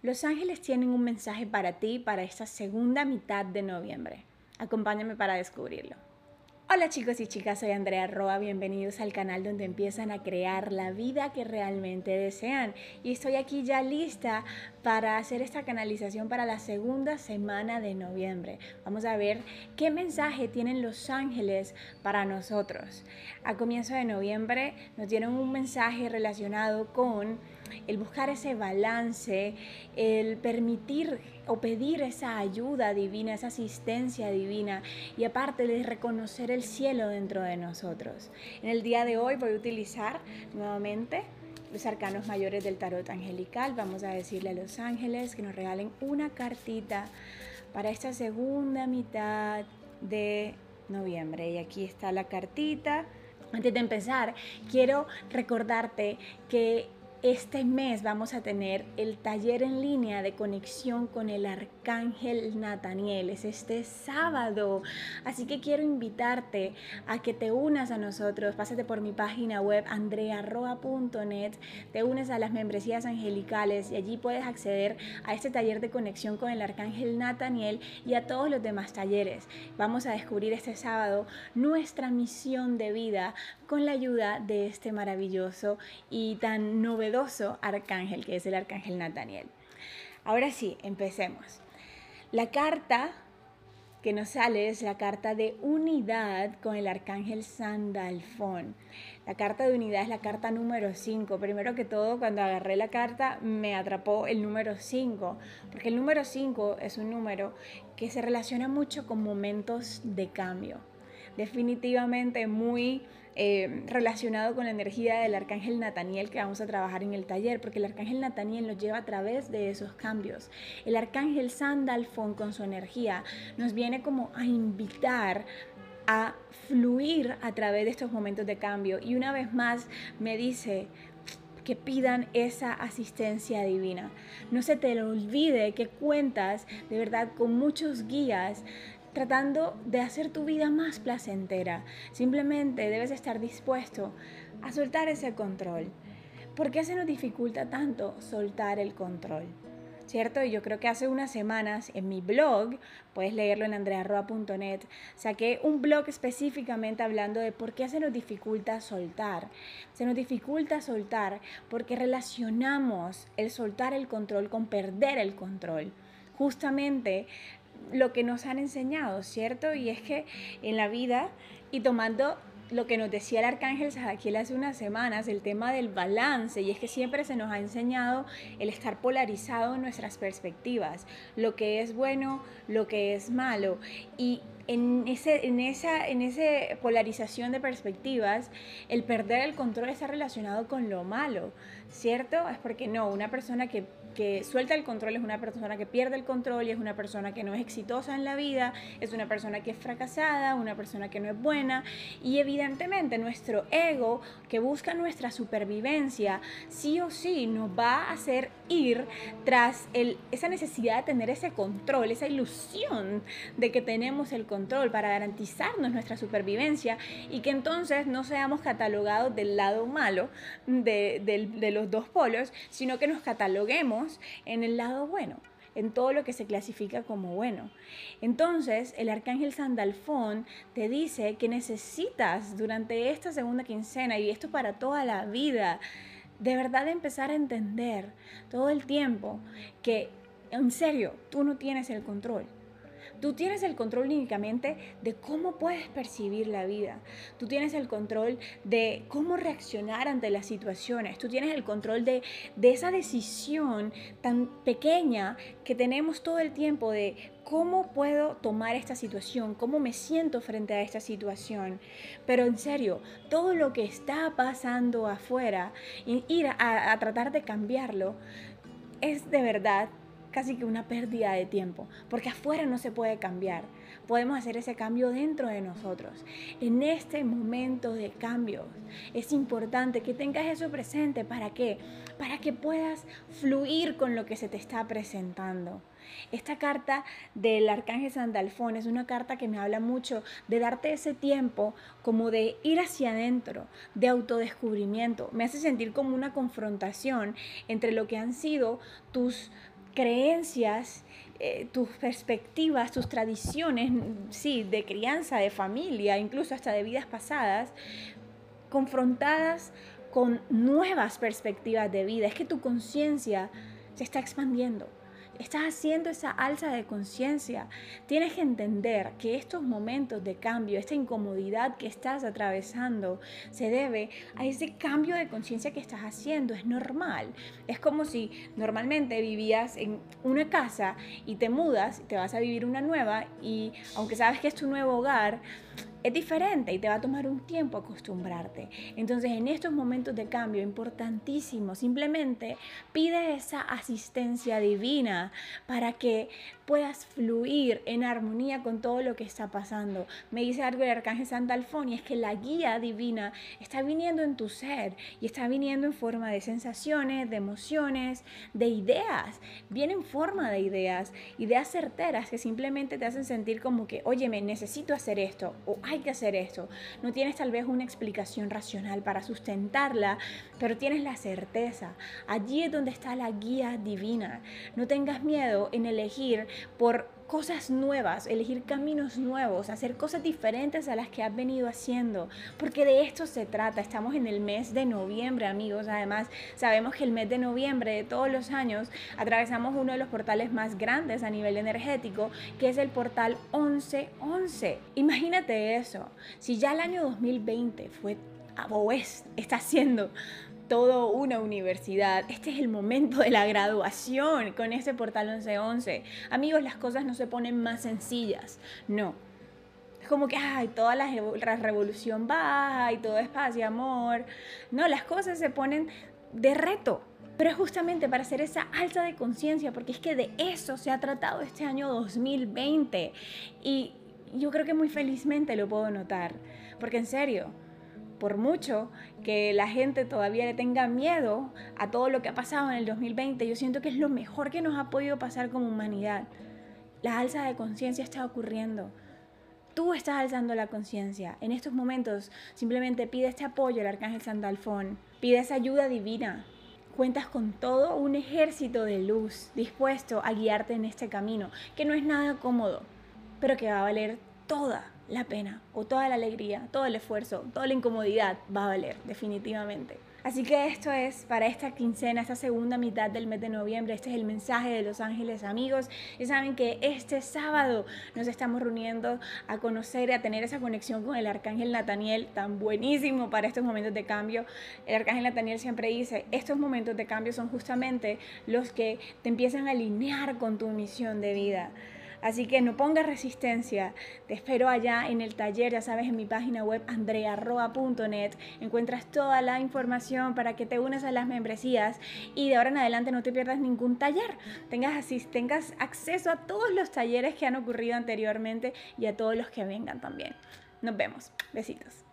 Los ángeles tienen un mensaje para ti para esta segunda mitad de noviembre. Acompáñame para descubrirlo. Hola chicos y chicas, soy Andrea Roa, bienvenidos al canal donde empiezan a crear la vida que realmente desean. Y estoy aquí ya lista para hacer esta canalización para la segunda semana de noviembre. Vamos a ver qué mensaje tienen los ángeles para nosotros. A comienzo de noviembre nos dieron un mensaje relacionado con el buscar ese balance, el permitir o pedir esa ayuda divina, esa asistencia divina y aparte de reconocer el cielo dentro de nosotros. En el día de hoy voy a utilizar nuevamente los arcanos mayores del tarot angelical. Vamos a decirle a los ángeles que nos regalen una cartita para esta segunda mitad de noviembre. Y aquí está la cartita. Antes de empezar, quiero recordarte que este mes vamos a tener el taller en línea de conexión con el arcángel Nataniel. Es este sábado. Así que quiero invitarte a que te unas a nosotros. Pásate por mi página web andrearroa.net. Te unes a las membresías angelicales y allí puedes acceder a este taller de conexión con el arcángel Nataniel y a todos los demás talleres. Vamos a descubrir este sábado nuestra misión de vida con la ayuda de este maravilloso y tan novedoso arcángel que es el arcángel Nathaniel. Ahora sí, empecemos. La carta que nos sale es la carta de unidad con el arcángel Sandalfón. La carta de unidad es la carta número 5. Primero que todo, cuando agarré la carta, me atrapó el número 5, porque el número 5 es un número que se relaciona mucho con momentos de cambio. Definitivamente muy eh, relacionado con la energía del arcángel Nataniel que vamos a trabajar en el taller, porque el arcángel Nataniel nos lleva a través de esos cambios. El arcángel Sandalfón con su energía nos viene como a invitar a fluir a través de estos momentos de cambio. Y una vez más me dice, que pidan esa asistencia divina. No se te olvide que cuentas de verdad con muchos guías tratando de hacer tu vida más placentera. Simplemente debes estar dispuesto a soltar ese control. ¿Por qué se nos dificulta tanto soltar el control? ¿Cierto? Y yo creo que hace unas semanas en mi blog, puedes leerlo en andrearroa.net, saqué un blog específicamente hablando de por qué se nos dificulta soltar. Se nos dificulta soltar porque relacionamos el soltar el control con perder el control justamente lo que nos han enseñado, ¿cierto? Y es que en la vida, y tomando lo que nos decía el arcángel Sadaquiel hace unas semanas, el tema del balance, y es que siempre se nos ha enseñado el estar polarizado en nuestras perspectivas, lo que es bueno, lo que es malo. Y en, ese, en, esa, en polarización de perspectivas, el perder el control está relacionado con lo malo, ¿cierto? Es porque no, una persona que que suelta el control es una persona que pierde el control y es una persona que no es exitosa en la vida, es una persona que es fracasada, una persona que no es buena y evidentemente nuestro ego que busca nuestra supervivencia sí o sí nos va a hacer ir tras esa necesidad de tener ese control, esa ilusión de que tenemos el control para garantizarnos nuestra supervivencia y que entonces no seamos catalogados del lado malo de, de los dos polos, sino que nos cataloguemos en el lado bueno, en todo lo que se clasifica como bueno. Entonces, el arcángel Sandalfón te dice que necesitas durante esta segunda quincena, y esto para toda la vida, de verdad empezar a entender todo el tiempo que, en serio, tú no tienes el control Tú tienes el control únicamente de cómo puedes percibir la vida. Tú tienes el control de cómo reaccionar ante las situaciones. Tú tienes el control de, de esa decisión tan pequeña que tenemos todo el tiempo de cómo puedo tomar esta situación, cómo me siento frente a esta situación. Pero en serio, todo lo que está pasando afuera, ir a, a tratar de cambiarlo, es de verdad casi que una pérdida de tiempo, porque afuera no se puede cambiar. Podemos hacer ese cambio dentro de nosotros. En este momento de cambio es importante que tengas eso presente. ¿Para qué? Para que puedas fluir con lo que se te está presentando. Esta carta del Arcángel Sandalfón es una carta que me habla mucho de darte ese tiempo como de ir hacia adentro, de autodescubrimiento. Me hace sentir como una confrontación entre lo que han sido tus creencias, eh, tus perspectivas, tus tradiciones, sí, de crianza, de familia, incluso hasta de vidas pasadas, confrontadas con nuevas perspectivas de vida. Es que tu conciencia se está expandiendo estás haciendo esa alza de conciencia. Tienes que entender que estos momentos de cambio, esta incomodidad que estás atravesando, se debe a ese cambio de conciencia que estás haciendo. Es normal. Es como si normalmente vivías en una casa y te mudas, te vas a vivir una nueva y aunque sabes que es tu nuevo hogar, es diferente y te va a tomar un tiempo acostumbrarte. Entonces, en estos momentos de cambio, importantísimo, simplemente pide esa asistencia divina para que puedas fluir en armonía con todo lo que está pasando. Me dice algo el arcángel Santa Alfonso, es que la guía divina está viniendo en tu ser y está viniendo en forma de sensaciones, de emociones, de ideas. Viene en forma de ideas, ideas certeras que simplemente te hacen sentir como que, oye, me necesito hacer esto o hay que hacer esto. No tienes tal vez una explicación racional para sustentarla, pero tienes la certeza. Allí es donde está la guía divina. No tengas miedo en elegir por cosas nuevas, elegir caminos nuevos, hacer cosas diferentes a las que has venido haciendo, porque de esto se trata. Estamos en el mes de noviembre, amigos. Además, sabemos que el mes de noviembre de todos los años atravesamos uno de los portales más grandes a nivel energético, que es el portal 1111. Imagínate eso. Si ya el año 2020 fue o es, está siendo todo una universidad. Este es el momento de la graduación con ese portal 1111. Amigos, las cosas no se ponen más sencillas. No. Es como que, ay, toda la, revolución baja y todo es paz y amor. No, las cosas se ponen de reto. Pero es justamente para hacer esa alza de conciencia, porque es que de eso se ha tratado este año 2020. Y yo creo que muy felizmente lo puedo notar. Porque en serio, por mucho que la gente todavía le tenga miedo a todo lo que ha pasado en el 2020, yo siento que es lo mejor que nos ha podido pasar como humanidad. La alza de conciencia está ocurriendo. Tú estás alzando la conciencia. En estos momentos simplemente pide este apoyo al Arcángel Sandalfón. Pide esa ayuda divina. Cuentas con todo un ejército de luz dispuesto a guiarte en este camino, que no es nada cómodo, pero que va a valer toda la pena o toda la alegría, todo el esfuerzo, toda la incomodidad va a valer definitivamente. Así que esto es para esta quincena, esta segunda mitad del mes de noviembre. Este es el mensaje de los ángeles amigos. Y saben que este sábado nos estamos reuniendo a conocer y a tener esa conexión con el arcángel Nataniel, tan buenísimo para estos momentos de cambio. El arcángel Nataniel siempre dice, estos momentos de cambio son justamente los que te empiezan a alinear con tu misión de vida. Así que no pongas resistencia. Te espero allá en el taller, ya sabes, en mi página web andrearroa.net. Encuentras toda la información para que te unas a las membresías y de ahora en adelante no te pierdas ningún taller. Tengas, tengas acceso a todos los talleres que han ocurrido anteriormente y a todos los que vengan también. Nos vemos. Besitos.